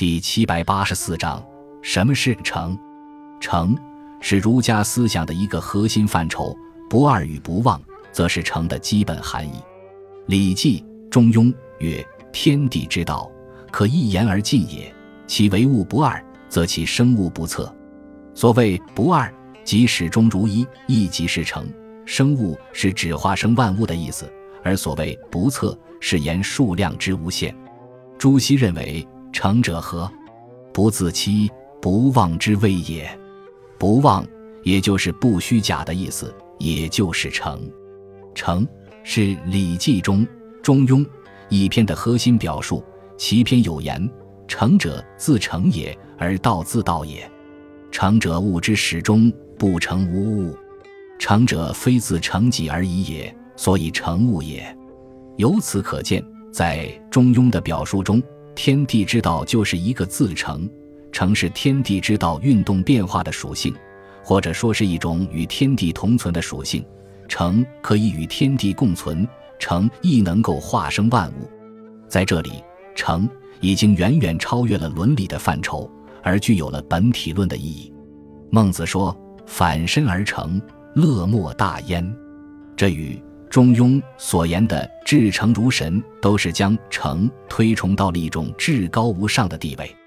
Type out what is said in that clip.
第七百八十四章：什么是诚？诚是儒家思想的一个核心范畴，不二与不忘，则是诚的基本含义。《礼记·中庸》曰：“天地之道，可一言而尽也。其为物不二，则其生物不测。所谓不二，即始终如一，一即是诚。生物是指化生万物的意思，而所谓不测，是言数量之无限。朱熹认为，诚者何？不自欺，不妄之谓也。不妄，也就是不虚假的意思，也就是诚。诚是《礼记》中《中庸》一篇的核心表述。其篇有言：“诚者，自诚也，而道自道也。诚者，物之始终，不成无物。诚者，非自成己而已也，所以成物也。”由此可见，在《中庸》的表述中，天地之道就是一个自成，成是天地之道运动变化的属性，或者说是一种与天地同存的属性。成可以与天地共存，成亦能够化生万物。在这里。诚已经远远超越了伦理的范畴，而具有了本体论的意义。孟子说：“反身而成，乐莫大焉。”这与中庸所言的至诚如神，都是将诚推崇到了一种至高无上的地位。